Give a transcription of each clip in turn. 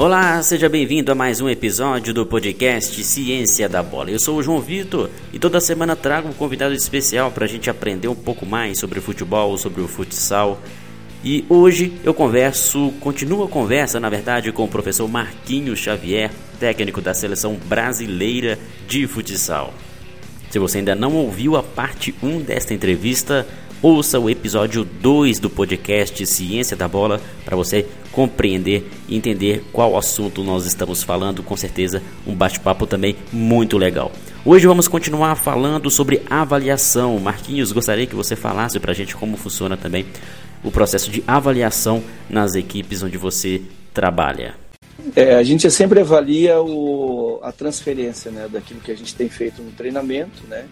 Olá, seja bem-vindo a mais um episódio do podcast Ciência da Bola. Eu sou o João Vitor e toda semana trago um convidado especial para a gente aprender um pouco mais sobre futebol, sobre o futsal. E hoje eu converso, continuo a conversa, na verdade, com o professor Marquinhos Xavier, técnico da seleção brasileira de futsal. Se você ainda não ouviu a parte 1 desta entrevista, ouça o episódio 2 do podcast Ciência da Bola para você compreender e entender qual assunto nós estamos falando. Com certeza, um bate-papo também muito legal. Hoje vamos continuar falando sobre avaliação. Marquinhos, gostaria que você falasse para a gente como funciona também o processo de avaliação nas equipes onde você trabalha. É, a gente sempre avalia o, a transferência né, daquilo que a gente tem feito no treinamento, né?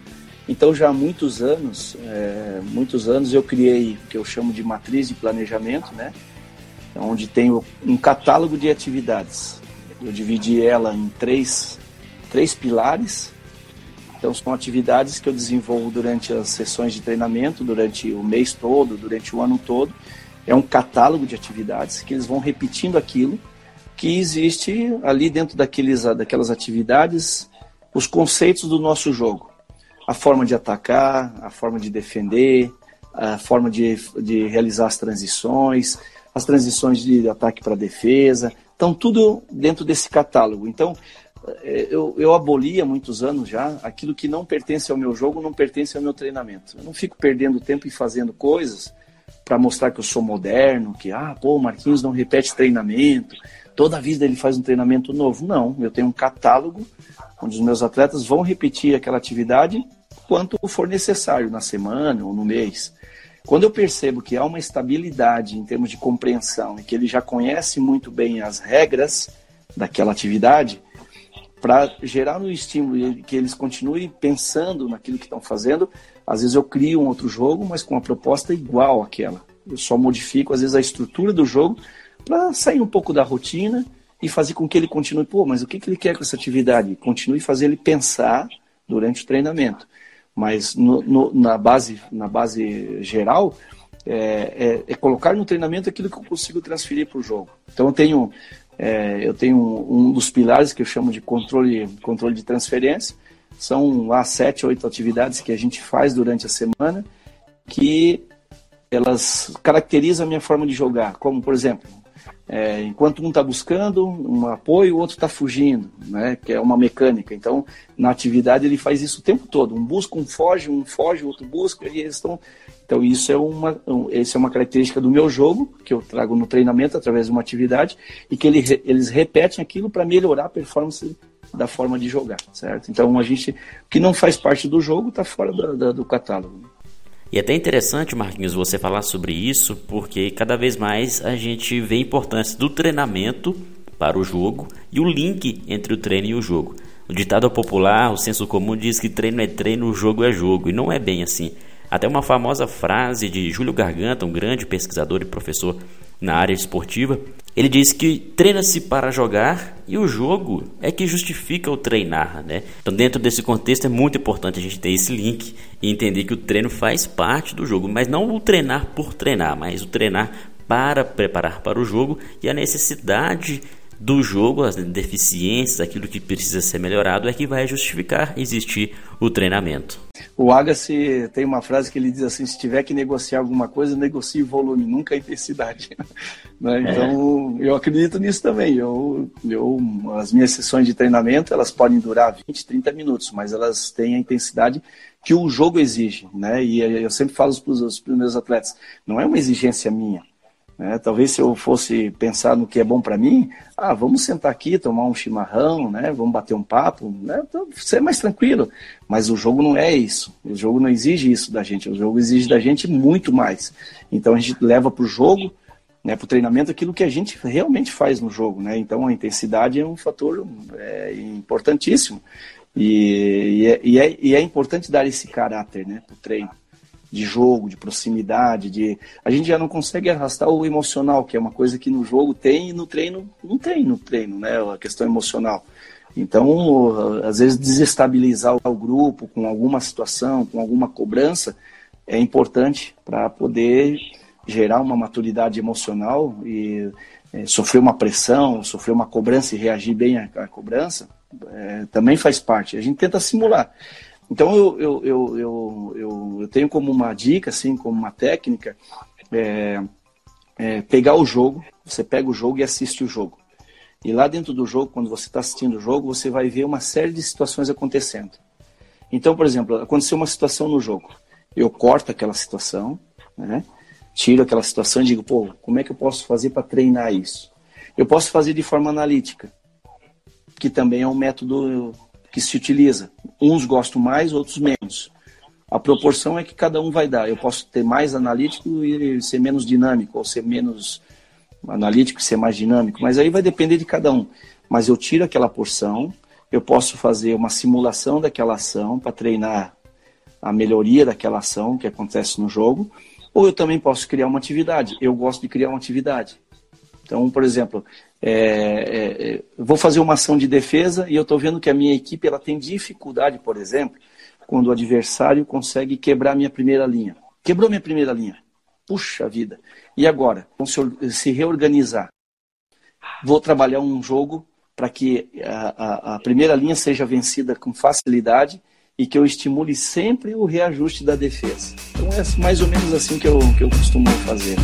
Então já há muitos anos, é, muitos anos eu criei o que eu chamo de matriz de planejamento, né? onde tem um catálogo de atividades. Eu dividi ela em três, três pilares. Então, são atividades que eu desenvolvo durante as sessões de treinamento, durante o mês todo, durante o ano todo. É um catálogo de atividades que eles vão repetindo aquilo que existe ali dentro daqueles, daquelas atividades, os conceitos do nosso jogo. A forma de atacar, a forma de defender, a forma de, de realizar as transições, as transições de ataque para defesa, estão tudo dentro desse catálogo. Então, é, eu, eu aboli há muitos anos já aquilo que não pertence ao meu jogo, não pertence ao meu treinamento. Eu não fico perdendo tempo e fazendo coisas para mostrar que eu sou moderno, que, ah, pô, o Marquinhos não repete treinamento, toda vida ele faz um treinamento novo. Não, eu tenho um catálogo onde os meus atletas vão repetir aquela atividade quanto for necessário na semana ou no mês. Quando eu percebo que há uma estabilidade em termos de compreensão e que ele já conhece muito bem as regras daquela atividade, para gerar um estímulo que eles continuem pensando naquilo que estão fazendo, às vezes eu crio um outro jogo, mas com uma proposta igual àquela. Eu só modifico, às vezes, a estrutura do jogo para sair um pouco da rotina e fazer com que ele continue. Pô, mas o que, que ele quer com essa atividade? Continue fazer ele pensar durante o treinamento. Mas no, no, na, base, na base geral, é, é, é, colocar no treinamento aquilo que eu consigo transferir para o jogo. Então eu tenho, é, eu tenho um, um, dos pilares que eu chamo de controle, controle de transferência. São lá sete, oito atividades que a gente faz durante a semana que elas caracterizam a minha forma de jogar. Como, por exemplo, é, enquanto um está buscando um apoio, o outro está fugindo, né? que é uma mecânica. Então, na atividade, ele faz isso o tempo todo. Um busca, um foge, um foge, o outro busca, e eles estão. Então, isso é uma, um, essa é uma característica do meu jogo, que eu trago no treinamento através de uma atividade, e que ele, eles repetem aquilo para melhorar a performance da forma de jogar, certo? Então, a gente, que não faz parte do jogo, está fora do, do, do catálogo. E é até interessante, Marquinhos, você falar sobre isso, porque cada vez mais a gente vê a importância do treinamento para o jogo e o link entre o treino e o jogo. O ditado popular, o senso comum diz que treino é treino, jogo é jogo, e não é bem assim. Até uma famosa frase de Júlio Garganta, um grande pesquisador e professor na área esportiva, ele diz que treina-se para jogar e o jogo é que justifica o treinar, né? Então, dentro desse contexto é muito importante a gente ter esse link e entender que o treino faz parte do jogo, mas não o treinar por treinar, mas o treinar para preparar para o jogo e a necessidade do jogo, as deficiências, aquilo que precisa ser melhorado, é que vai justificar existir o treinamento. O Agassi tem uma frase que ele diz assim: se tiver que negociar alguma coisa, negocie volume, nunca a intensidade. né? É. Então, é. eu acredito nisso também. Eu, eu, as minhas sessões de treinamento elas podem durar 20, 30 minutos, mas elas têm a intensidade que o jogo exige. Né? E eu sempre falo para os meus atletas: não é uma exigência minha né? Talvez se eu fosse pensar no que é bom para mim, ah, vamos sentar aqui, tomar um chimarrão, né? vamos bater um papo, né? Então, ser mais tranquilo. Mas o jogo não é isso. O jogo não exige isso da gente. O jogo exige da gente muito mais. Então a gente leva para o jogo, né, para o treinamento, aquilo que a gente realmente faz no jogo. Né? Então a intensidade é um fator é, importantíssimo. E, e, é, e, é, e é importante dar esse caráter né, para o treino de jogo, de proximidade, de a gente já não consegue arrastar o emocional, que é uma coisa que no jogo tem e no treino não tem no treino, né? A questão emocional. Então, às vezes desestabilizar o grupo com alguma situação, com alguma cobrança, é importante para poder gerar uma maturidade emocional e é, sofrer uma pressão, sofrer uma cobrança e reagir bem à, à cobrança, é, também faz parte. A gente tenta simular. Então eu, eu, eu, eu, eu, eu tenho como uma dica, assim, como uma técnica, é, é, pegar o jogo, você pega o jogo e assiste o jogo. E lá dentro do jogo, quando você está assistindo o jogo, você vai ver uma série de situações acontecendo. Então, por exemplo, aconteceu uma situação no jogo. Eu corto aquela situação, né? tiro aquela situação e digo, pô, como é que eu posso fazer para treinar isso? Eu posso fazer de forma analítica, que também é um método que se utiliza. Uns gostam mais, outros menos. A proporção é que cada um vai dar. Eu posso ter mais analítico e ser menos dinâmico, ou ser menos analítico e ser mais dinâmico, mas aí vai depender de cada um. Mas eu tiro aquela porção, eu posso fazer uma simulação daquela ação para treinar a melhoria daquela ação que acontece no jogo, ou eu também posso criar uma atividade. Eu gosto de criar uma atividade. Então, por exemplo, é, é, é vou fazer uma ação de defesa e eu estou vendo que a minha equipe ela tem dificuldade, por exemplo, quando o adversário consegue quebrar minha primeira linha. Quebrou minha primeira linha. Puxa vida. E agora? Vamos se reorganizar. Vou trabalhar um jogo para que a, a, a primeira linha seja vencida com facilidade e que eu estimule sempre o reajuste da defesa. Então é mais ou menos assim que eu, que eu costumo fazer.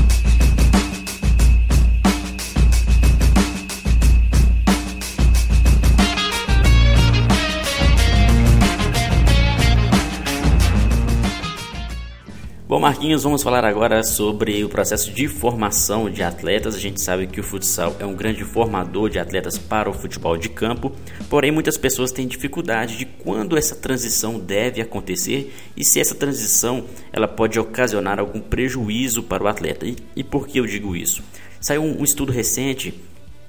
Marquinhos, vamos falar agora sobre o processo de formação de atletas. A gente sabe que o futsal é um grande formador de atletas para o futebol de campo, porém muitas pessoas têm dificuldade de quando essa transição deve acontecer e se essa transição ela pode ocasionar algum prejuízo para o atleta. E, e por que eu digo isso? Saiu um, um estudo recente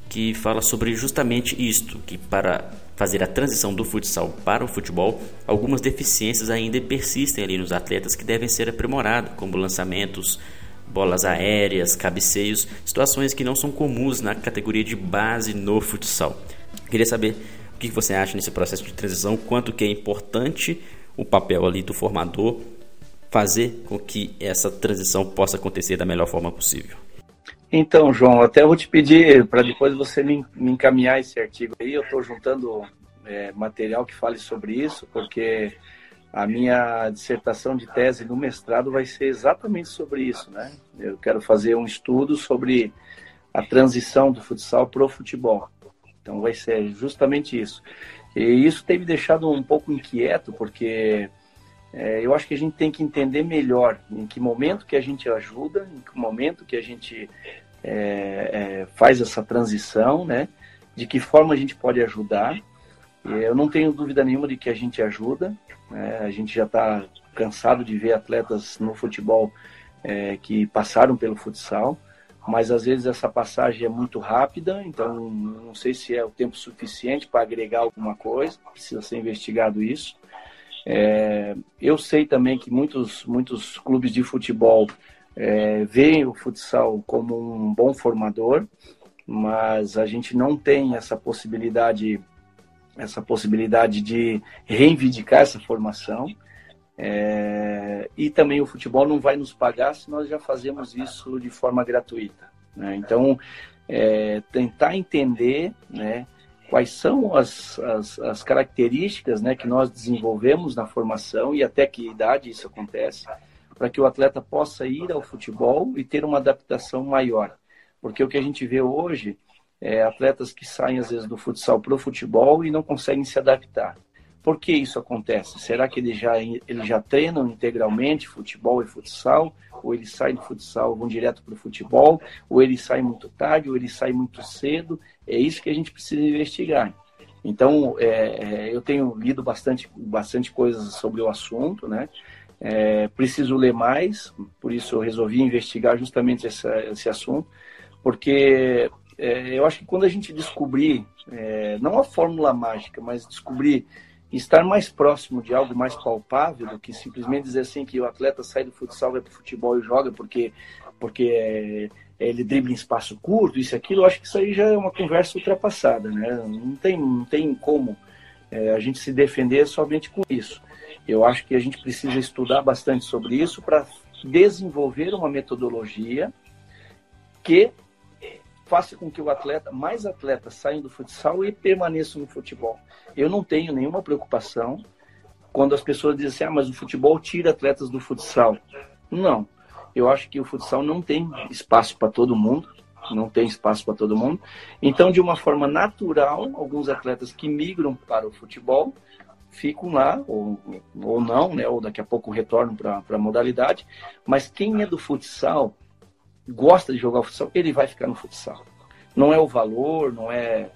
que fala sobre justamente isto, que para fazer a transição do futsal para o futebol, algumas deficiências ainda persistem ali nos atletas que devem ser aprimorados, como lançamentos, bolas aéreas, cabeceios, situações que não são comuns na categoria de base no futsal. Queria saber o que você acha nesse processo de transição, quanto que é importante o papel ali do formador fazer com que essa transição possa acontecer da melhor forma possível. Então, João, até vou te pedir para depois você me, me, encaminhar esse artigo aí. Eu estou juntando é, material que fale sobre isso, porque a minha dissertação de tese no mestrado vai ser exatamente sobre isso, né? Eu quero fazer um estudo sobre a transição do futsal para o futebol. Então vai ser justamente isso. E isso tem me deixado um pouco inquieto, porque é, eu acho que a gente tem que entender melhor em que momento que a gente ajuda, em que momento que a gente é, é, faz essa transição, né? De que forma a gente pode ajudar. Eu não tenho dúvida nenhuma de que a gente ajuda. Né? A gente já está cansado de ver atletas no futebol é, que passaram pelo futsal, mas às vezes essa passagem é muito rápida, então não sei se é o tempo suficiente para agregar alguma coisa, precisa ser investigado isso. É, eu sei também que muitos, muitos clubes de futebol é, veem o futsal como um bom formador, mas a gente não tem essa possibilidade, essa possibilidade de reivindicar essa formação. É, e também o futebol não vai nos pagar se nós já fazemos isso de forma gratuita. Né? Então, é, tentar entender né, quais são as, as, as, características né, que nós desenvolvemos na formação e até que idade isso acontece, para que o atleta possa ir ao futebol e ter uma adaptação maior. Porque o que a gente vê hoje é atletas que saem às vezes do futsal para o futebol e não conseguem se adaptar. Por que isso acontece? Será que eles já, eles já treinam integralmente futebol e futsal? Ou eles saem do futsal vão direto para o futebol? Ou eles saem muito tarde? Ou eles saem muito cedo? É isso que a gente precisa investigar. Então, é, é, eu tenho lido bastante, bastante coisas sobre o assunto, né? É, preciso ler mais, por isso eu resolvi investigar justamente essa, esse assunto, porque é, eu acho que quando a gente descobrir, é, não a fórmula mágica, mas descobrir estar mais próximo de algo mais palpável do que simplesmente dizer assim que o atleta sai do futsal, vai para o futebol e joga porque, porque é, ele dribla em espaço curto, isso e aquilo, eu acho que isso aí já é uma conversa ultrapassada, né? Não tem, não tem como é, a gente se defender somente com isso. Eu acho que a gente precisa estudar bastante sobre isso para desenvolver uma metodologia que faça com que o atleta, mais atletas saiam do futsal e permaneçam no futebol. Eu não tenho nenhuma preocupação quando as pessoas dizem assim, ah, mas o futebol tira atletas do futsal. Não. Eu acho que o futsal não tem espaço para todo mundo, não tem espaço para todo mundo. Então, de uma forma natural, alguns atletas que migram para o futebol ficam lá, ou, ou não, né? ou daqui a pouco retornam para a modalidade. Mas quem é do futsal, gosta de jogar futsal, ele vai ficar no futsal. Não é o valor, não é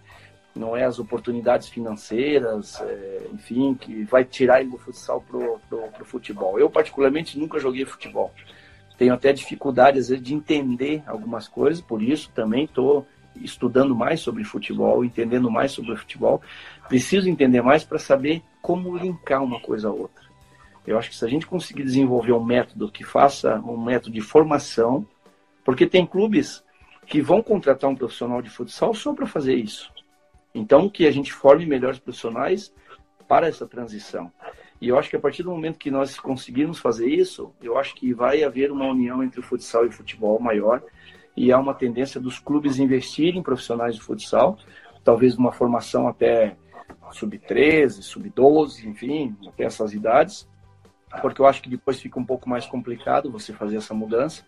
não é as oportunidades financeiras, é, enfim, que vai tirar ele do futsal pro, pro, pro, futebol. Eu, particularmente, nunca joguei futebol. Tenho até dificuldade, às vezes, de entender algumas coisas, por isso também estou estudando mais sobre futebol, entendendo mais sobre futebol. Preciso entender mais para saber como linkar uma coisa a outra. Eu acho que se a gente conseguir desenvolver um método que faça um método de formação, porque tem clubes que vão contratar um profissional de futsal só para fazer isso. Então, que a gente forme melhores profissionais para essa transição. E eu acho que a partir do momento que nós conseguirmos fazer isso, eu acho que vai haver uma união entre o futsal e o futebol maior. E há uma tendência dos clubes investirem em profissionais de futsal, talvez numa formação até sub-13, sub-12, enfim, até essas idades, porque eu acho que depois fica um pouco mais complicado você fazer essa mudança.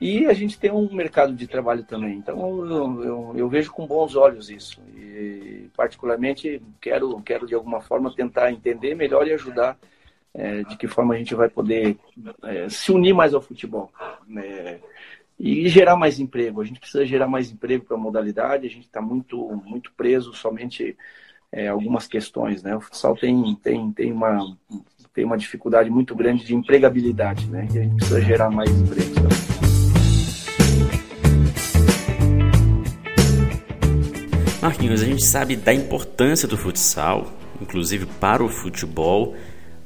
E a gente tem um mercado de trabalho também. Então eu, eu, eu, vejo com bons olhos isso. E particularmente quero, quero de alguma forma tentar entender melhor e ajudar é, de que forma a gente vai poder é, se unir mais ao futebol. Né? E gerar mais emprego. A gente precisa gerar mais emprego para a modalidade. A gente está muito, muito preso somente é, algumas questões. Né? O futsal tem, tem, tem, uma, tem uma dificuldade muito grande de empregabilidade. Né? E a gente precisa gerar mais empregos também. Marquinhos, a gente sabe da importância do futsal, inclusive para o futebol.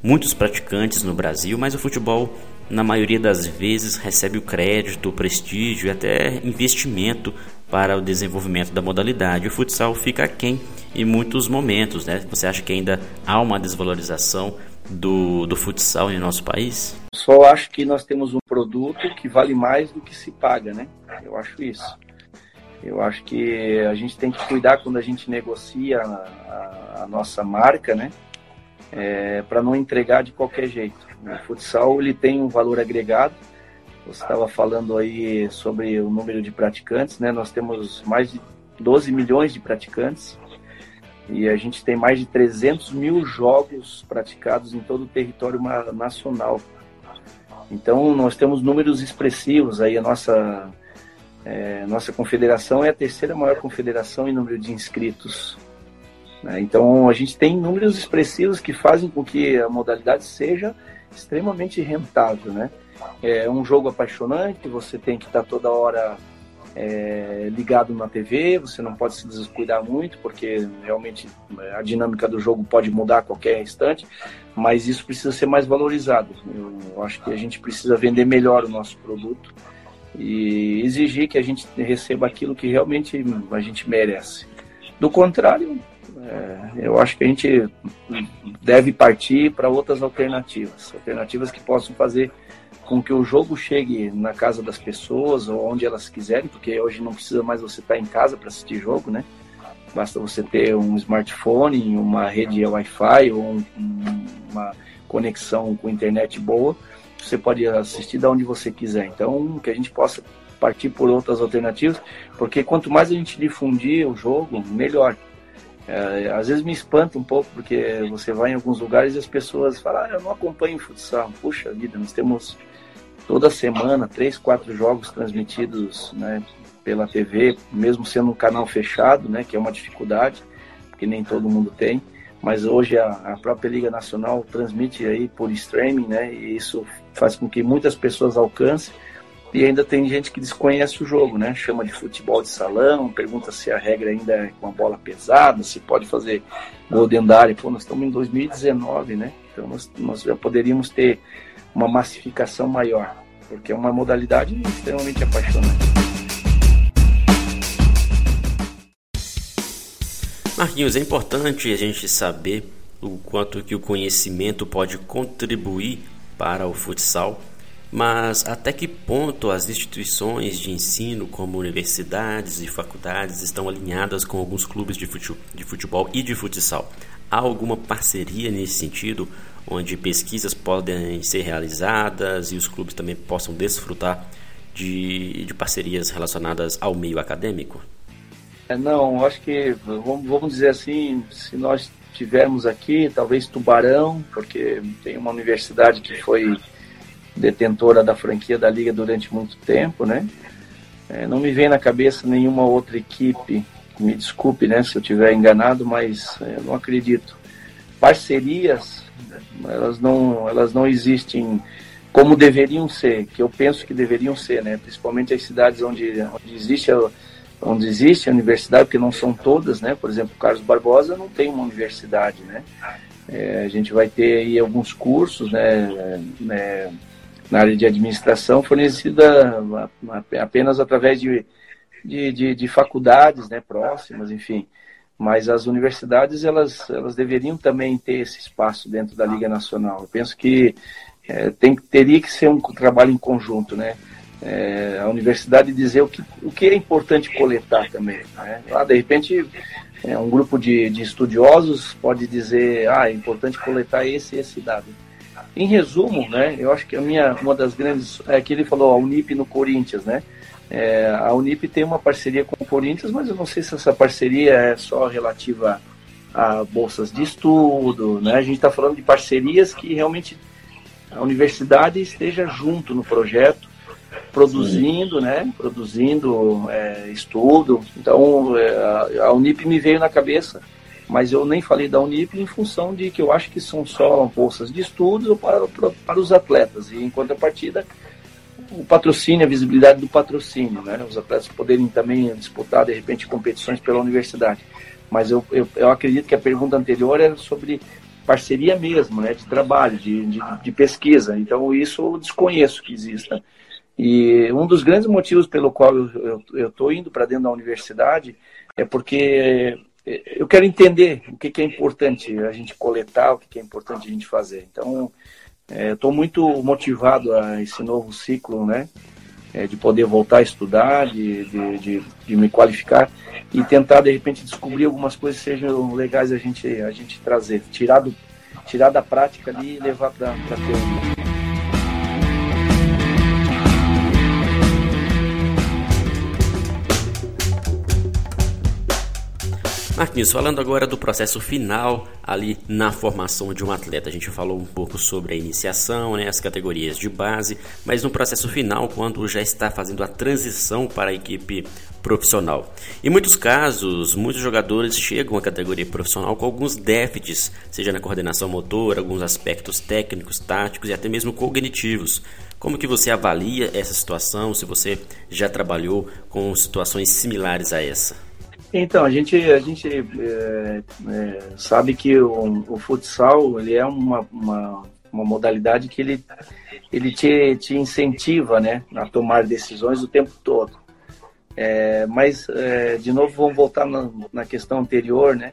Muitos praticantes no Brasil, mas o futebol, na maioria das vezes, recebe o crédito, o prestígio e até investimento para o desenvolvimento da modalidade. O futsal fica aquém em muitos momentos, né? Você acha que ainda há uma desvalorização do, do futsal em nosso país? Só acho que nós temos um produto que vale mais do que se paga, né? Eu acho isso. Eu acho que a gente tem que cuidar quando a gente negocia a, a, nossa marca, né? É, para não entregar de qualquer jeito. O futsal ele tem um valor agregado. Você estava falando aí sobre o número de praticantes, né? Nós temos mais de 12 milhões de praticantes e a gente tem mais de 300 mil jogos praticados em todo o território nacional. Então nós temos números expressivos aí a nossa é, nossa confederação é a terceira maior confederação em número de inscritos. Né? Então a gente tem números expressivos que fazem com que a modalidade seja extremamente rentável. Né? É um jogo apaixonante, você tem que estar toda hora é, ligado na TV, você não pode se descuidar muito, porque realmente é, a dinâmica do jogo pode mudar a qualquer instante, mas isso precisa ser mais valorizado. Eu acho que a gente precisa vender melhor o nosso produto e exigir que a gente receba aquilo que realmente a gente merece. Do contrário, é, eu acho que a gente deve partir para outras alternativas, alternativas que possam fazer com que o jogo chegue na casa das pessoas ou onde elas quiserem, porque hoje não precisa mais você estar em casa para assistir jogo, né? Basta você ter um smartphone, uma rede Wi-Fi ou um, uma conexão com internet boa você pode assistir de onde você quiser. Então, que a gente possa partir por outras alternativas, porque quanto mais a gente difundir o jogo, melhor. É, às vezes me espanta um pouco, porque você vai em alguns lugares e as pessoas falam, ah, eu não acompanho futsal. Puxa vida, nós temos toda semana três, quatro jogos transmitidos né, pela TV, mesmo sendo um canal fechado, né, que é uma dificuldade, porque nem todo mundo tem mas hoje a, a, própria Liga Nacional transmite aí por streaming, né? E isso faz com que muitas pessoas alcancem. E ainda tem gente que desconhece o jogo, né? Chama de futebol de salão, pergunta se a regra ainda é com a bola pesada, se pode fazer gol dentro da área. Pô, nós estamos em 2019, né? Então nós, nós já poderíamos ter uma massificação maior, porque é uma modalidade extremamente apaixonante. Marquinhos, é importante a gente saber o quanto que o conhecimento pode contribuir para o futsal. mas até que ponto as instituições de ensino, como universidades e faculdades, estão alinhadas com alguns clubes de futebol e de futsal? Há alguma parceria nesse sentido, onde pesquisas podem ser realizadas e os clubes também possam desfrutar de, de parcerias relacionadas ao meio acadêmico? É, não, acho que, vamos, dizer assim, se nós tivermos aqui, talvez Tubarão, porque tem uma universidade que foi detentora da franquia da Liga durante muito tempo, né? É, não me vem na cabeça nenhuma outra equipe, me desculpe né, se eu estiver enganado, mas é, eu não acredito. Parcerias, elas não, elas não existem como deveriam ser, que eu penso que deveriam ser, né? Principalmente as cidades onde, onde existe a, onde existe universidade, porque não são todas, né? Por exemplo, Carlos Barbosa não tem uma universidade, né? É, a gente vai ter aí alguns cursos, né? né na área de administração fornecida apenas através de, de, de, de faculdades, né? Próximas, enfim. Mas as universidades elas elas deveriam também ter esse espaço dentro da Liga Nacional. Eu penso que é, tem, teria que ser um trabalho em conjunto, né? É, a universidade dizer o que, o que é importante coletar também. Né? Lá, de repente, é, um grupo de, de estudiosos pode dizer, ah, é importante coletar esse e esse dado. Em resumo, né, eu acho que a minha, uma das grandes, é que ele falou, a Unip no Corinthians, né? É, a Unip tem uma parceria com o Corinthians, mas eu não sei se essa parceria é só relativa a bolsas de estudo, né? A gente está falando de parcerias que realmente a universidade esteja junto no projeto, produzindo, Sim. né? Produzindo é, estudo. Então, é, a Unip me veio na cabeça, mas eu nem falei da Unip em função de que eu acho que são só bolsas de estudo para, para, para os atletas. E em contrapartida, o patrocínio, a visibilidade do patrocínio, né? Os atletas poderem também disputar, de repente, competições pela universidade. Mas eu, eu, eu acredito que a pergunta anterior era sobre parceria mesmo, né, de trabalho, de, de, de, pesquisa. Então, isso eu desconheço que exista. E um dos grandes motivos pelo qual eu estou indo para dentro da universidade é porque eu quero entender o que, que, é importante a gente coletar, o que, que é importante a gente fazer. Então, é, estou muito motivado a esse novo ciclo, né? É, de poder voltar a estudar, de, de, de, de, me qualificar e tentar, de repente, descobrir algumas coisas que sejam legais a gente, a gente trazer, tirar, do, tirar da prática ali e levar para a teoria. Marquinhos, falando agora do processo final ali na formação de um atleta. A gente falou um pouco sobre a iniciação, né, as categorias de base, mas no processo final, quando já está fazendo a transição para a equipe profissional. Em muitos casos, muitos jogadores chegam à categoria profissional com alguns déficits, seja na coordenação motora, alguns aspectos técnicos, táticos e até mesmo cognitivos. Como que você avalia essa situação, se você já trabalhou com situações similares a essa? Então, a gente, a gente é, é, sabe que o, o, futsal ele é uma, uma, uma, modalidade que ele, ele te, te incentiva né, a tomar decisões o tempo todo. É, mas, é, de novo, vamos voltar na, na questão anterior, né?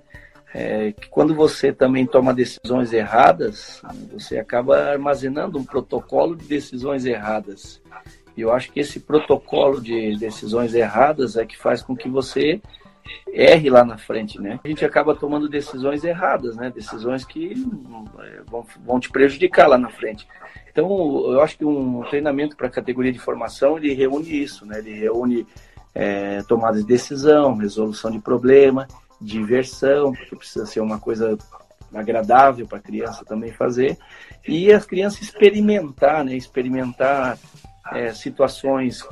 É, que quando você também toma decisões erradas, você acaba armazenando um protocolo de decisões erradas. E eu acho que esse protocolo de decisões erradas é que faz com que você erre lá na frente, né? A gente acaba tomando decisões erradas, né? Decisões que é, vão, vão te prejudicar lá na frente. Então, eu acho que um treinamento para a categoria de formação, ele reúne isso, né? Ele reúne é, tomada de decisão, resolução de problema, diversão, porque precisa ser uma coisa agradável para a criança também fazer, e as crianças experimentar, né? Experimentar é, situações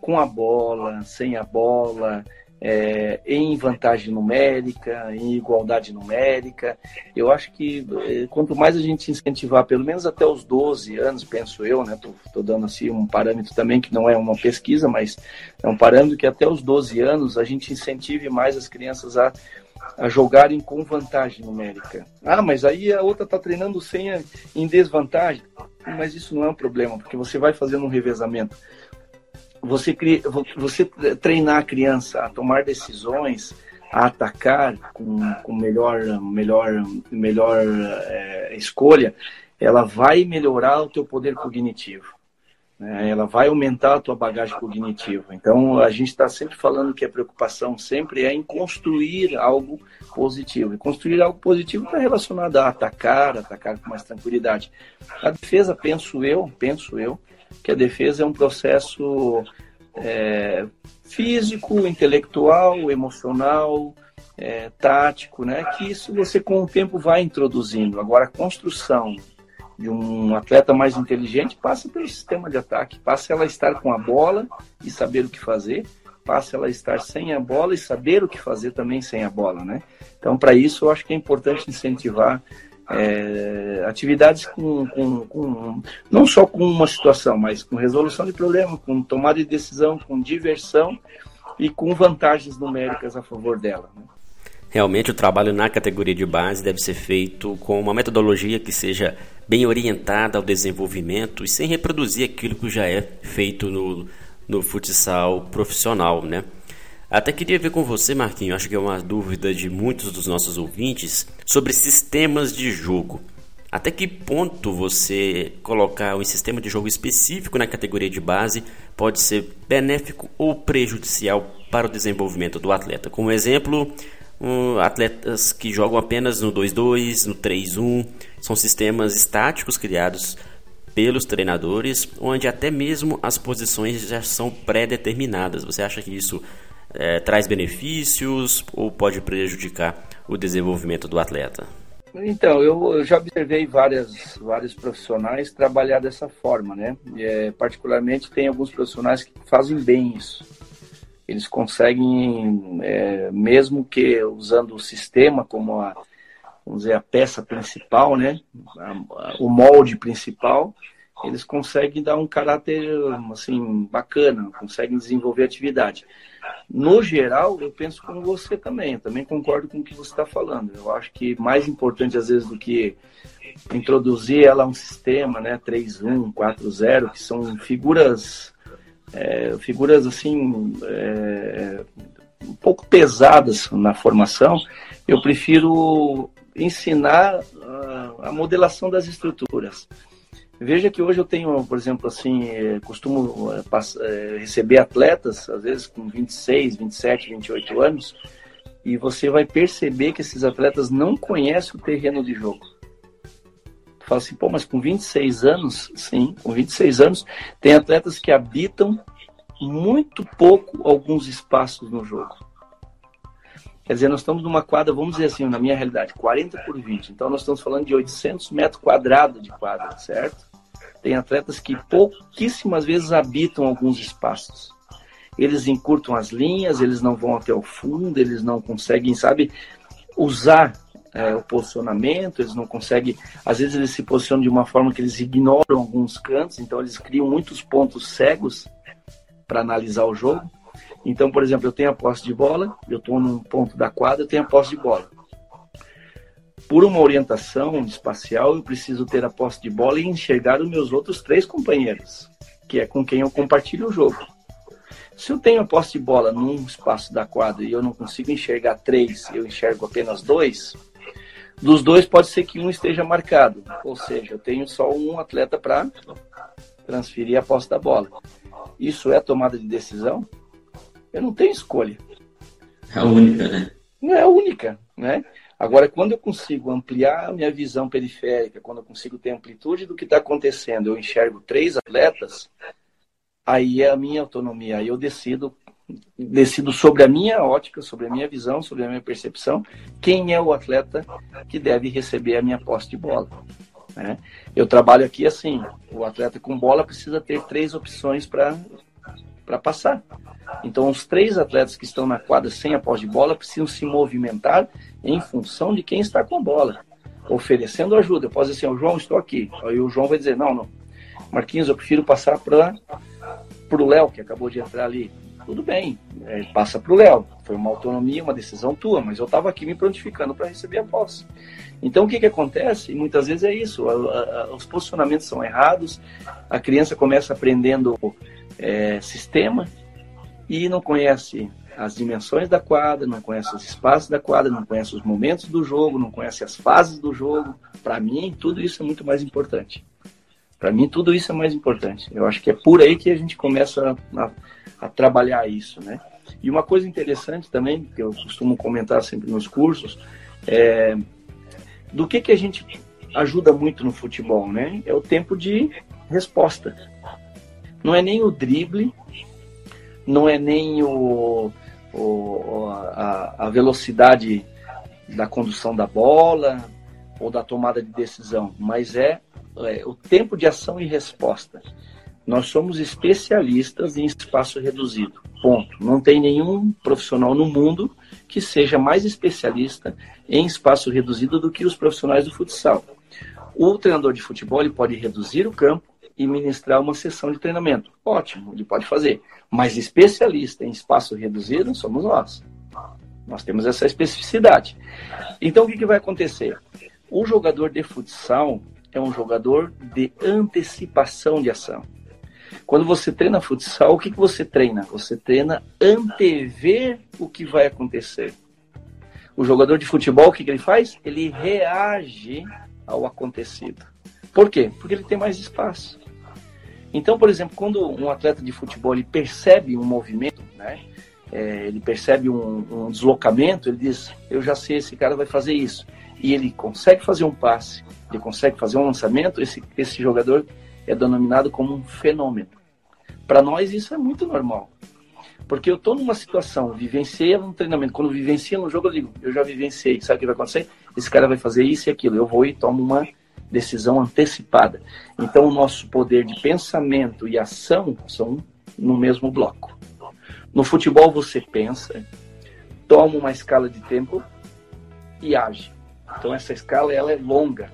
com a bola, sem a bola, é, em vantagem numérica, em igualdade numérica. Eu acho que é, quanto mais a gente incentivar, pelo menos até os 12 anos, penso eu, né? Estou dando assim um parâmetro também que não é uma pesquisa, mas é um parâmetro que até os 12 anos a gente incentive mais as crianças a, a jogarem com vantagem numérica. Ah, mas aí a outra está treinando sem em desvantagem. Mas isso não é um problema, porque você vai fazendo um revezamento você, você treinar a criança a tomar decisões, a atacar com, com melhor, melhor, melhor é, escolha, ela vai melhorar o teu poder cognitivo. né? ela vai aumentar a tua bagagem cognitiva. Então, a gente está sempre falando que a preocupação sempre é em construir algo positivo. E construir algo positivo está relacionado a atacar, atacar com mais tranquilidade. A defesa, penso eu, penso eu, que a defesa é um processo é, físico, intelectual, emocional, é, tático, né? Que isso você com o tempo vai introduzindo. Agora, a construção de um atleta mais inteligente passa pelo sistema de ataque, passa ela estar com a bola e saber o que fazer, passa ela estar sem a bola e saber o que fazer também sem a bola, né? Então, para isso, eu acho que é importante incentivar é, atividades com, com, com, não só com uma situação, mas com resolução de problema, com tomada de decisão, com diversão e com vantagens numéricas a favor dela. Né? Realmente o trabalho na categoria de base deve ser feito com uma metodologia que seja bem orientada ao desenvolvimento e sem reproduzir aquilo que já é feito no, no futsal profissional, né? Até queria ver com você, Marquinho, acho que é uma dúvida de muitos dos nossos ouvintes sobre sistemas de jogo. Até que ponto você colocar um sistema de jogo específico na categoria de base pode ser benéfico ou prejudicial para o desenvolvimento do atleta? Como exemplo, um, atletas que jogam apenas no 2-2, no 3-1, são sistemas estáticos criados pelos treinadores, onde até mesmo as posições já são pré-determinadas. Você acha que isso é, traz benefícios ou pode prejudicar o desenvolvimento do atleta? Então, eu, já observei várias, vários profissionais trabalhar dessa forma, né? É, particularmente tem alguns profissionais que fazem bem isso. Eles conseguem, é, mesmo que usando o sistema como a, vamos dizer, a peça principal, né? A, a, o molde principal, eles conseguem dar um caráter assim bacana, conseguem desenvolver atividade. No geral, eu penso como você também, eu também concordo com o que você está falando. Eu acho que mais importante às vezes do que introduzir ela a um sistema, né, 3.1, 4.0, que são figuras, é, figuras assim, é, um pouco pesadas na formação, eu prefiro ensinar a modelação das estruturas. Veja que hoje eu tenho, por exemplo, assim, eh, costumo eh, eh, receber atletas, às vezes com 26, 27, 28 anos, e você vai perceber que esses atletas não conhecem o terreno de jogo. Tu fala assim, pô, mas com 26 anos, sim, com 26 anos, tem atletas que habitam muito pouco alguns espaços no jogo. Quer dizer, nós estamos numa quadra, vamos dizer assim, na minha realidade, 40 por 20. Então, nós estamos falando de 800 metros quadrados de quadra, certo? Tem atletas que pouquíssimas vezes habitam alguns espaços. Eles encurtam as linhas, eles não vão até o fundo, eles não conseguem, sabe, usar é, o posicionamento, eles não conseguem. Às vezes eles se posicionam de uma forma que eles ignoram alguns cantos, então eles criam muitos pontos cegos para analisar o jogo. Então, por exemplo, eu tenho a posse de bola, eu estou num ponto da quadra, eu tenho a posse de bola por uma orientação espacial, eu preciso ter a posse de bola e enxergar os meus outros três companheiros, que é com quem eu compartilho o jogo. Se eu tenho a posse de bola num espaço da quadra e eu não consigo enxergar três, eu enxergo apenas dois, dos dois pode ser que um esteja marcado, ou seja, eu tenho só um atleta para transferir a posse da bola. Isso é tomada de decisão? Eu não tenho escolha. É a única, né? Não é a única, né? Agora, quando eu consigo ampliar a minha visão periférica, quando eu consigo ter amplitude do que está acontecendo, eu enxergo três atletas, aí é a minha autonomia, aí eu decido decido sobre a minha ótica, sobre a minha visão, sobre a minha percepção, quem é o atleta que deve receber a minha posse de bola. Né? Eu trabalho aqui assim, o atleta com bola precisa ter três opções para passar. Então, os três atletas que estão na quadra sem a posse de bola precisam se movimentar em função de quem está com bola, oferecendo ajuda. Eu posso dizer assim, o João, estou aqui. Aí o João vai dizer, não, não. Marquinhos, eu prefiro passar para o Léo, que acabou de entrar ali. Tudo bem, é, passa para o Léo. Foi uma autonomia, uma decisão tua, mas eu estava aqui me prontificando para receber a posse. Então, o que, que acontece? E muitas vezes é isso: a, a, os posicionamentos são errados, a criança começa aprendendo é, sistema e não conhece as dimensões da quadra, não conhece os espaços da quadra, não conhece os momentos do jogo, não conhece as fases do jogo. Para mim, tudo isso é muito mais importante. Para mim, tudo isso é mais importante. Eu acho que é por aí que a gente começa a, a, trabalhar isso, né? E uma coisa interessante também, que eu costumo comentar sempre nos cursos, é do que, que a gente ajuda muito no futebol, né? É o tempo de resposta. Não é nem o drible, não é nem o, o a, a velocidade da condução da bola ou da tomada de decisão, mas é é, o tempo de ação e resposta. Nós somos especialistas em espaço reduzido. Ponto. Não tem nenhum profissional no mundo que seja mais especialista em espaço reduzido do que os profissionais do futsal. O treinador de futebol ele pode reduzir o campo e ministrar uma sessão de treinamento. Ótimo, ele pode fazer. Mas especialista em espaço reduzido somos nós. Nós temos essa especificidade. Então o que, que vai acontecer? O jogador de futsal é um jogador de antecipação de ação. Quando você treina futsal, o que, que você treina? Você treina antever o que vai acontecer. O jogador de futebol, o que, que ele faz? Ele reage ao acontecido. Por quê? Porque ele tem mais espaço. Então, por exemplo, quando um atleta de futebol ele percebe um movimento, né? É, ele percebe um, um deslocamento, ele diz: Eu já sei, esse cara vai fazer isso. E ele consegue fazer um passe, ele consegue fazer um lançamento, esse, esse jogador é denominado como um fenômeno. Para nós isso é muito normal. Porque eu estou numa situação, vivenciei um treinamento, quando vivencia no jogo eu digo, eu já vivenciei, sabe o que vai acontecer? Esse cara vai fazer isso e aquilo, eu vou e tomo uma decisão antecipada. Então o nosso poder de pensamento e ação são no mesmo bloco. No futebol você pensa, toma uma escala de tempo e age. Então essa escala ela é longa,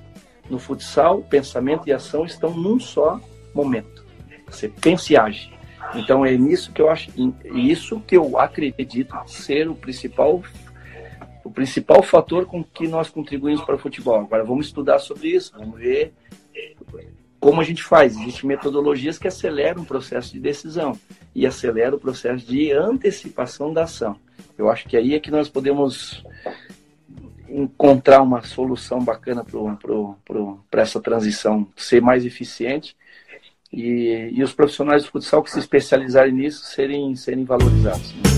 no futsal, pensamento e ação estão num só momento. Você pensa e age. Então é nisso que eu acho, isso que eu acredito ser o principal o principal fator com que nós contribuímos para o futebol. Agora vamos estudar sobre isso, vamos ver como a gente faz. Existem metodologias que aceleram o processo de decisão e aceleram o processo de antecipação da ação. Eu acho que aí é que nós podemos encontrar uma solução bacana para essa transição ser mais eficiente e, e os profissionais de futsal que se especializarem nisso serem, serem valorizados.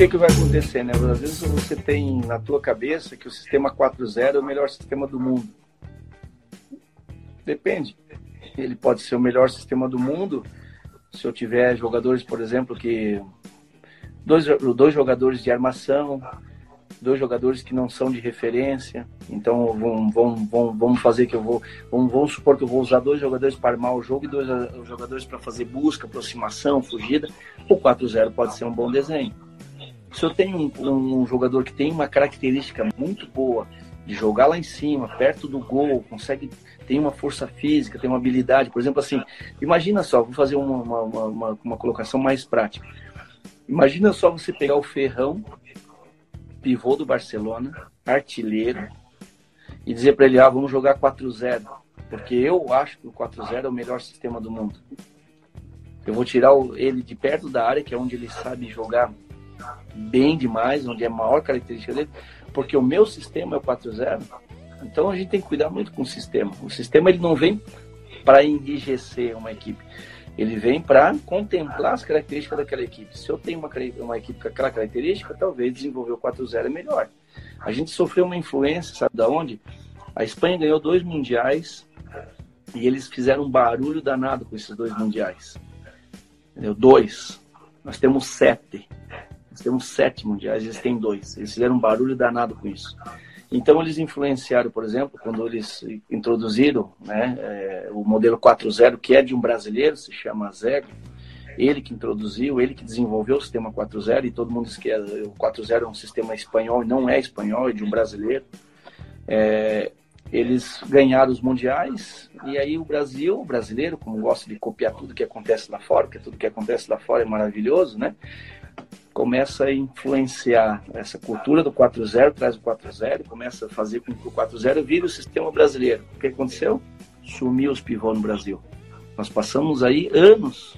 Que, que vai acontecer, né? Às vezes você tem na tua cabeça que o sistema 4.0 é o melhor sistema do mundo. Depende ele pode ser o melhor sistema do mundo se eu tiver jogadores, por exemplo, que dois, dois jogadores de armação, dois jogadores que não são de referência, então vamos, vamos, vamos fazer que eu vou, vamos, vamos supor que eu vou usar dois jogadores para armar o jogo e dois jogadores para fazer busca, aproximação, fugida, o 4-0 pode ser um bom desenho. Se eu tenho um, um jogador que tem uma característica muito boa de jogar lá em cima, perto do gol, consegue tem uma força física, tem uma habilidade. Por exemplo, assim, imagina só, vou fazer uma, uma, uma, uma colocação mais prática. Imagina só você pegar o Ferrão, pivô do Barcelona, artilheiro, e dizer para ele, ah, vamos jogar 4-0, porque eu acho que o 4-0 é o melhor sistema do mundo. Eu vou tirar ele de perto da área, que é onde ele sabe jogar bem demais, onde é a maior característica dele, porque o meu sistema é o 4-0, então a gente tem que cuidar muito com o sistema. O sistema ele não vem para enrijecer uma equipe. Ele vem para contemplar as características daquela equipe. Se eu tenho uma, uma equipe com aquela característica, talvez desenvolver o 4-0 é melhor. A gente sofreu uma influência, sabe da onde? A Espanha ganhou dois mundiais e eles fizeram um barulho danado com esses dois mundiais. Entendeu? Dois. Nós temos sete. Nós temos sete mundiais, eles têm dois. Eles fizeram um barulho danado com isso. Então, eles influenciaram, por exemplo, quando eles introduziram né, é, o modelo 4.0, que é de um brasileiro, se chama Zego, ele que introduziu, ele que desenvolveu o sistema 4.0, e todo mundo esquece, o 4.0 é um sistema espanhol, e não é espanhol, é de um brasileiro. É, eles ganharam os mundiais, e aí o Brasil, o brasileiro, como gosta de copiar tudo que acontece lá fora, porque tudo que acontece lá fora é maravilhoso, né? Começa a influenciar essa cultura do 4.0, traz o 4.0, começa a fazer com que o 4.0 vire o sistema brasileiro. O que aconteceu? Sumiu os pivôs no Brasil. Nós passamos aí anos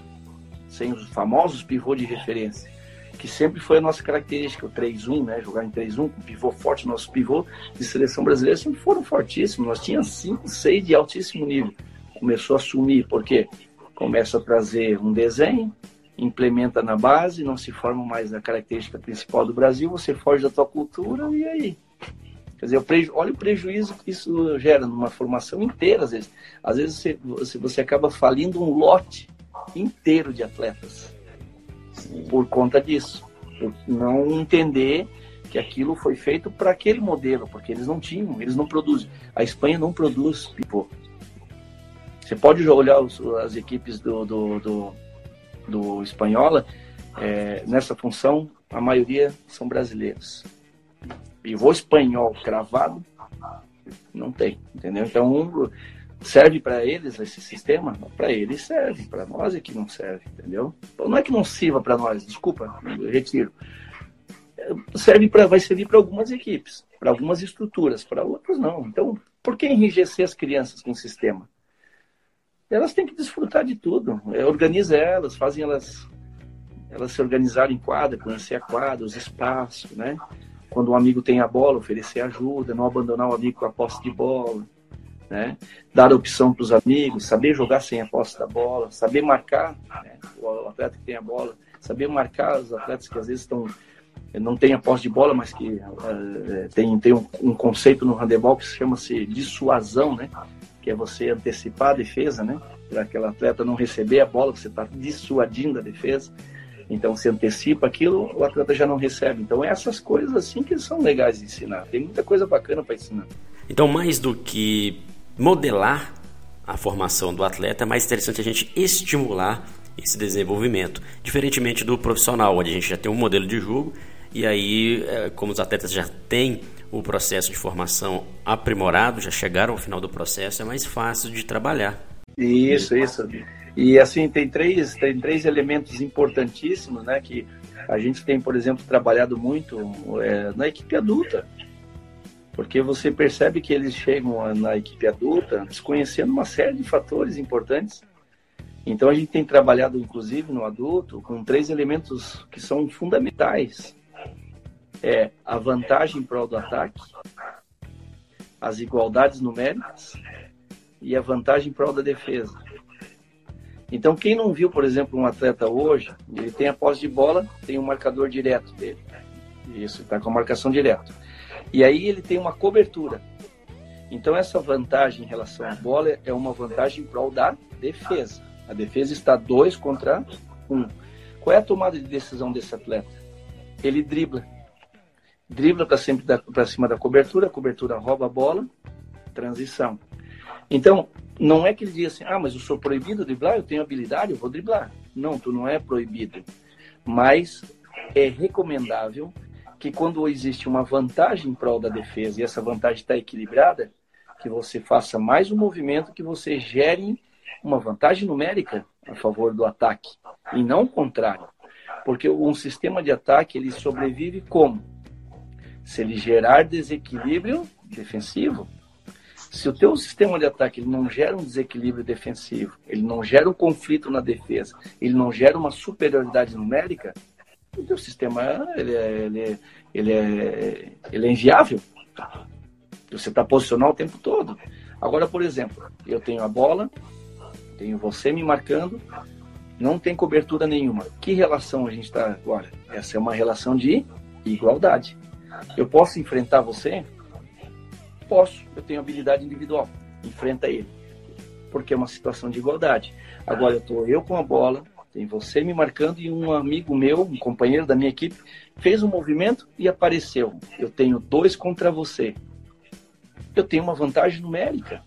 sem os famosos pivôs de referência. que sempre foi a nossa característica, o 3-1, né? Jogar em 3-1, com pivô forte, nossos pivô de seleção brasileira sempre foram fortíssimos. Nós tínhamos 5, 6 de altíssimo nível. Começou a sumir, por quê? Começa a trazer um desenho, implementa na base, não se forma mais a característica principal do Brasil, você foge da tua cultura e aí? Quer dizer, olha o prejuízo que isso gera numa formação inteira, às vezes. Às vezes você, você, você acaba falindo um lote inteiro de atletas por conta disso. Por não entender que aquilo foi feito para aquele modelo, porque eles não tinham, eles não produzem. A Espanha não produz pipoca. Você pode olhar os, as equipes do, do, do, do Espanhola, é, nessa função, a maioria são brasileiros. Pivô espanhol cravado, não tem, entendeu? Então, serve para eles esse sistema? Para eles serve, para nós é que não serve, entendeu? Então, não é que não sirva para nós, desculpa, retiro. Serve para, vai servir para algumas equipes, para algumas estruturas, para outras não. Então, por que enrijecer as crianças com o sistema? Elas têm que desfrutar de tudo. É, organiza elas, fazem elas elas se organizarem em quadra, conhecer a quadra, os espaços, né? Quando um amigo tem a bola, oferecer ajuda, não abandonar o amigo com a posse de bola, né? dar opção para os amigos, saber jogar sem a posse da bola, saber marcar né? o atleta que tem a bola, saber marcar os atletas que às vezes estão não tem a posse de bola, mas que uh, tem, tem um, um, conceito no handebol que chama-se dissuasão, né? Que é você antecipar a defesa, né? para aquele atleta não receber a bola, você está dissuadindo a defesa. Então, se antecipa aquilo, o atleta já não recebe. Então, essas coisas assim que são legais de ensinar. Tem muita coisa bacana para ensinar. Então, mais do que modelar a formação do atleta, é mais interessante a gente estimular esse desenvolvimento, diferentemente do profissional, onde a gente já tem um modelo de jogo e aí, é, como os atletas já têm o processo de formação aprimorado, já chegaram ao final do processo, é mais fácil de trabalhar. Isso, isso. E assim, tem três, tem três elementos importantíssimos, né? Que a gente tem, por exemplo, trabalhado muito é, na equipe adulta porque você percebe que eles chegam na equipe adulta desconhecendo uma série de fatores importantes. Então a gente tem trabalhado, inclusive, no adulto, com três elementos que são fundamentais. É a vantagem em prol do ataque, as igualdades numéricas e a vantagem em prol da defesa. Então, quem não viu, por exemplo, um atleta hoje, ele tem a posse de bola, tem um marcador direto dele. Isso, está com a marcação direta. E aí ele tem uma cobertura. Então essa vantagem em relação à bola é uma vantagem em prol da defesa. A defesa está dois contra um. Qual é a tomada de decisão desse atleta? Ele dribla. Dribla para cima da cobertura, a cobertura rouba a bola, transição. Então, não é que ele diz assim, ah, mas eu sou proibido de driblar, eu tenho habilidade, eu vou driblar. Não, tu não é proibido. Mas é recomendável que quando existe uma vantagem em prol da defesa e essa vantagem está equilibrada, que você faça mais um movimento que você gere uma vantagem numérica a favor do ataque e não o contrário. Porque um sistema de ataque ele sobrevive como? Se ele gerar desequilíbrio defensivo. Se o teu sistema de ataque ele não gera um desequilíbrio defensivo, ele não gera um conflito na defesa, ele não gera uma superioridade numérica, o teu sistema ele é, ele é, ele é, ele é inviável. Você está posicionado o tempo todo. Agora, por exemplo, eu tenho a bola, tenho você me marcando, não tem cobertura nenhuma. Que relação a gente está agora? Essa é uma relação de igualdade. Eu posso enfrentar você? Posso. Eu tenho habilidade individual. Enfrenta ele. Porque é uma situação de igualdade. Agora eu estou eu com a bola, tem você me marcando e um amigo meu, um companheiro da minha equipe, fez um movimento e apareceu. Eu tenho dois contra você. Eu tenho uma vantagem numérica.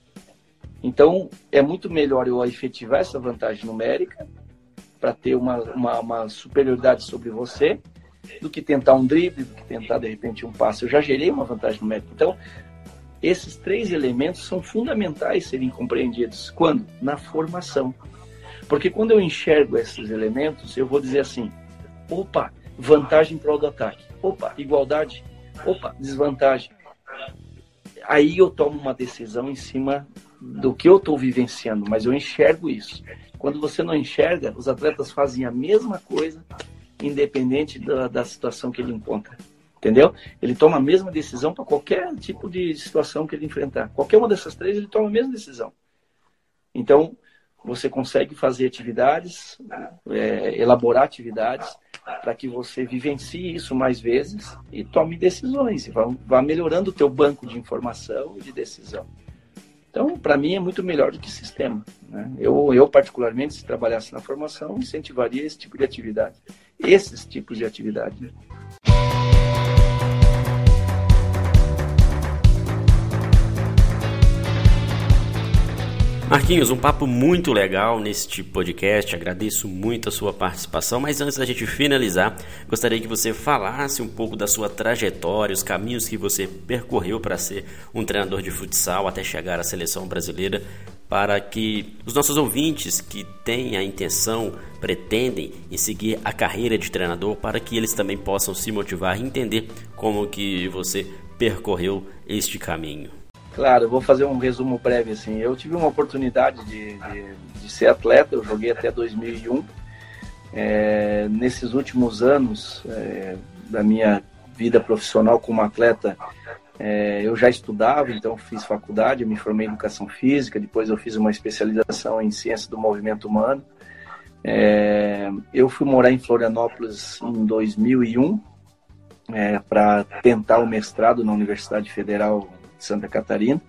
Então, é muito melhor eu efetivar essa vantagem numérica para ter uma, uma, uma, superioridade sobre você do que tentar um drible, do que tentar, de repente, um passe. Eu já gerei uma vantagem numérica. Então, esses três elementos são fundamentais serem compreendidos. Quando? Na formação. Porque quando eu enxergo esses elementos, eu vou dizer assim: opa, vantagem para o ataque. Opa, igualdade. Opa, desvantagem. Aí eu tomo uma decisão em cima do que eu estou vivenciando, mas eu enxergo isso. Quando você não enxerga, os atletas fazem a mesma coisa independente da, da situação que ele encontra. Entendeu? Ele toma a mesma decisão para qualquer tipo de situação que ele enfrentar. Qualquer uma dessas três, ele toma a mesma decisão. Então, você consegue fazer atividades, é, elaborar atividades para que você vivencie isso mais vezes e tome decisões, vá, vá melhorando o teu banco de informação e de decisão. Então, para mim, é muito melhor do que sistema. Né? Eu, eu, particularmente, se trabalhasse na formação, incentivaria esse tipo de atividade, esses tipos de atividade. Né? Marquinhos, um papo muito legal de podcast. Agradeço muito a sua participação, mas antes da gente finalizar, gostaria que você falasse um pouco da sua trajetória, os caminhos que você percorreu para ser um treinador de futsal até chegar à seleção brasileira, para que os nossos ouvintes que têm a intenção, pretendem em seguir a carreira de treinador, para que eles também possam se motivar e entender como que você percorreu este caminho. Claro, vou fazer um resumo breve assim. Eu tive uma oportunidade de, de, de ser atleta, eu joguei até 2001. É, nesses últimos anos é, da minha vida profissional como atleta, é, eu já estudava, então fiz faculdade, me formei em educação física, depois eu fiz uma especialização em ciência do movimento humano. É, eu fui morar em Florianópolis em 2001 é, para tentar o mestrado na Universidade Federal Santa Catarina.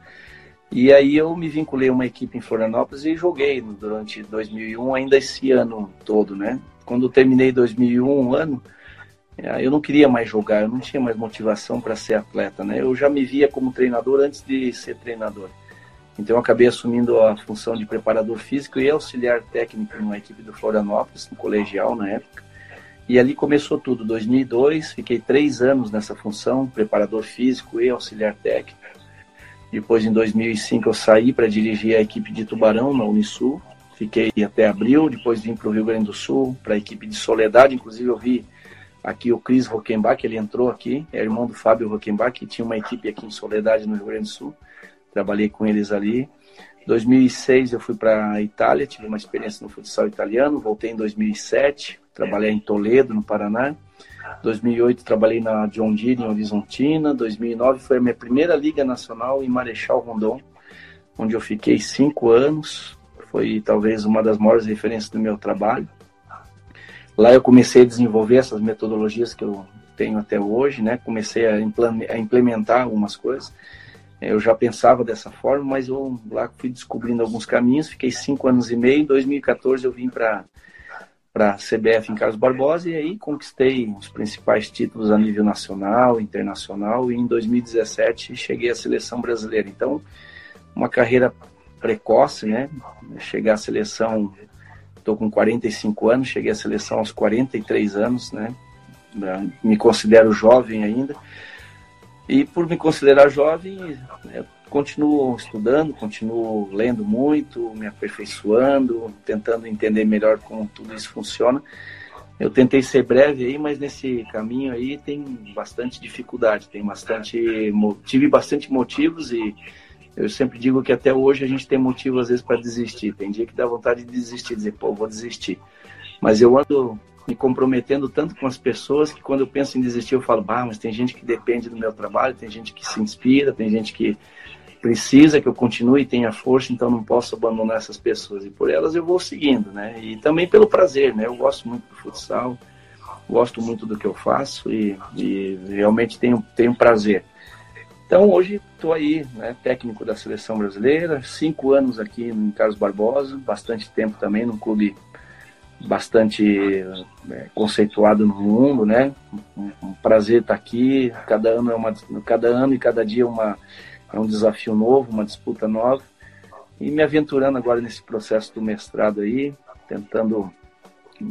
E aí eu me vinculei a uma equipe em Florianópolis e joguei durante 2001, ainda esse ano todo, né? Quando terminei 2001, um ano, eh, eu não queria mais jogar, eu não tinha mais motivação para ser atleta, né? Eu já me via como treinador antes de ser treinador. Então eu acabei assumindo a função de preparador físico e auxiliar técnico numa equipe do Florianópolis, no colegial na época. E ali começou tudo, 2002, fiquei três anos nessa função, preparador físico e auxiliar técnico. Depois, em 2005, eu saí para dirigir a equipe de Tubarão na Unisul. Fiquei até abril, depois vim para o Rio Grande do Sul, para a equipe de Soledade. Inclusive, eu vi aqui o Cris Rockenbach, ele entrou aqui, é irmão do Fábio Rockenbach, que tinha uma equipe aqui em Soledade, no Rio Grande do Sul. Trabalhei com eles ali. 2006 eu fui para a Itália, tive uma experiência no futsal italiano. Voltei em 2007, trabalhei em Toledo, no Paraná. 2008 trabalhei na John Deere em Horizontina. 2009 foi a minha primeira liga nacional em Marechal Rondon, onde eu fiquei cinco anos. Foi talvez uma das maiores referências do meu trabalho. Lá eu comecei a desenvolver essas metodologias que eu tenho até hoje, né? Comecei a implementar algumas coisas. Eu já pensava dessa forma, mas eu lá fui descobrindo alguns caminhos. Fiquei cinco anos e meio. Em 2014 eu vim para para a CBF em Carlos Barbosa e aí conquistei os principais títulos a nível nacional, internacional e em 2017 cheguei à seleção brasileira. Então, uma carreira precoce, né? Chegar à seleção, estou com 45 anos, cheguei à seleção aos 43 anos, né? Me considero jovem ainda. E por me considerar jovem, continuo estudando, continuo lendo muito, me aperfeiçoando, tentando entender melhor como tudo isso funciona. Eu tentei ser breve aí, mas nesse caminho aí tem bastante dificuldade, tem bastante tive bastante motivos e eu sempre digo que até hoje a gente tem motivo às vezes para desistir. Tem dia que dá vontade de desistir, dizer, pô, vou desistir. Mas eu ando me comprometendo tanto com as pessoas que quando eu penso em desistir eu falo, bah, mas tem gente que depende do meu trabalho, tem gente que se inspira, tem gente que precisa que eu continue e tenha força, então não posso abandonar essas pessoas. E por elas eu vou seguindo, né? E também pelo prazer, né? Eu gosto muito do futsal, gosto muito do que eu faço e, e realmente tenho, tenho prazer. Então hoje estou aí, né, técnico da seleção brasileira, cinco anos aqui em Carlos Barbosa, bastante tempo também num clube bastante é, conceituado no mundo, né? Um, um prazer estar aqui. Cada ano é uma, cada ano e cada dia é uma é um desafio novo, uma disputa nova. E me aventurando agora nesse processo do mestrado aí, tentando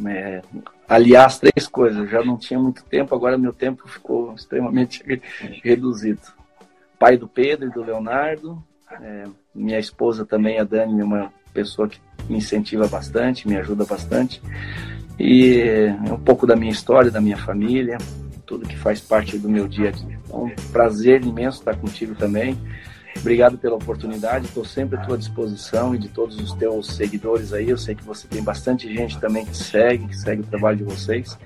é, aliar as três coisas. Já não tinha muito tempo, agora meu tempo ficou extremamente reduzido. Pai do Pedro e do Leonardo, é, minha esposa também, a Dani, é uma pessoa que me incentiva bastante, me ajuda bastante. E é um pouco da minha história, da minha família, tudo que faz parte do meu dia a dia. Então, um prazer imenso estar contigo também. Obrigado pela oportunidade, estou sempre à tua disposição e de todos os teus seguidores aí. Eu sei que você tem bastante gente também que segue, que segue o trabalho de vocês.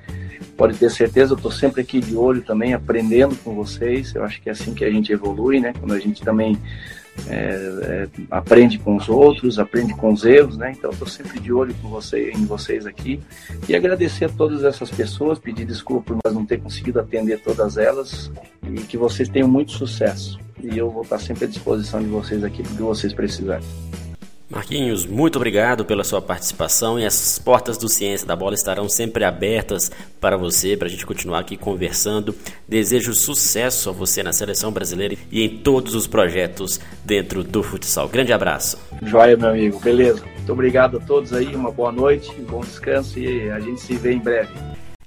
pode ter certeza, eu estou sempre aqui de olho também, aprendendo com vocês. Eu acho que é assim que a gente evolui, né? Quando a gente também é, é, aprende com os outros, aprende com os erros, né? Então estou sempre de olho com você, em vocês aqui e agradecer a todas essas pessoas, pedir desculpa por nós não ter conseguido atender todas elas e que vocês tenham muito sucesso. E eu vou estar sempre à disposição de vocês aqui, do que vocês precisarem. Marquinhos, muito obrigado pela sua participação e as portas do Ciência da Bola estarão sempre abertas para você, para a gente continuar aqui conversando. Desejo sucesso a você na seleção brasileira e em todos os projetos dentro do futsal. Grande abraço. Joia, meu amigo. Beleza. Muito obrigado a todos aí, uma boa noite, um bom descanso e a gente se vê em breve.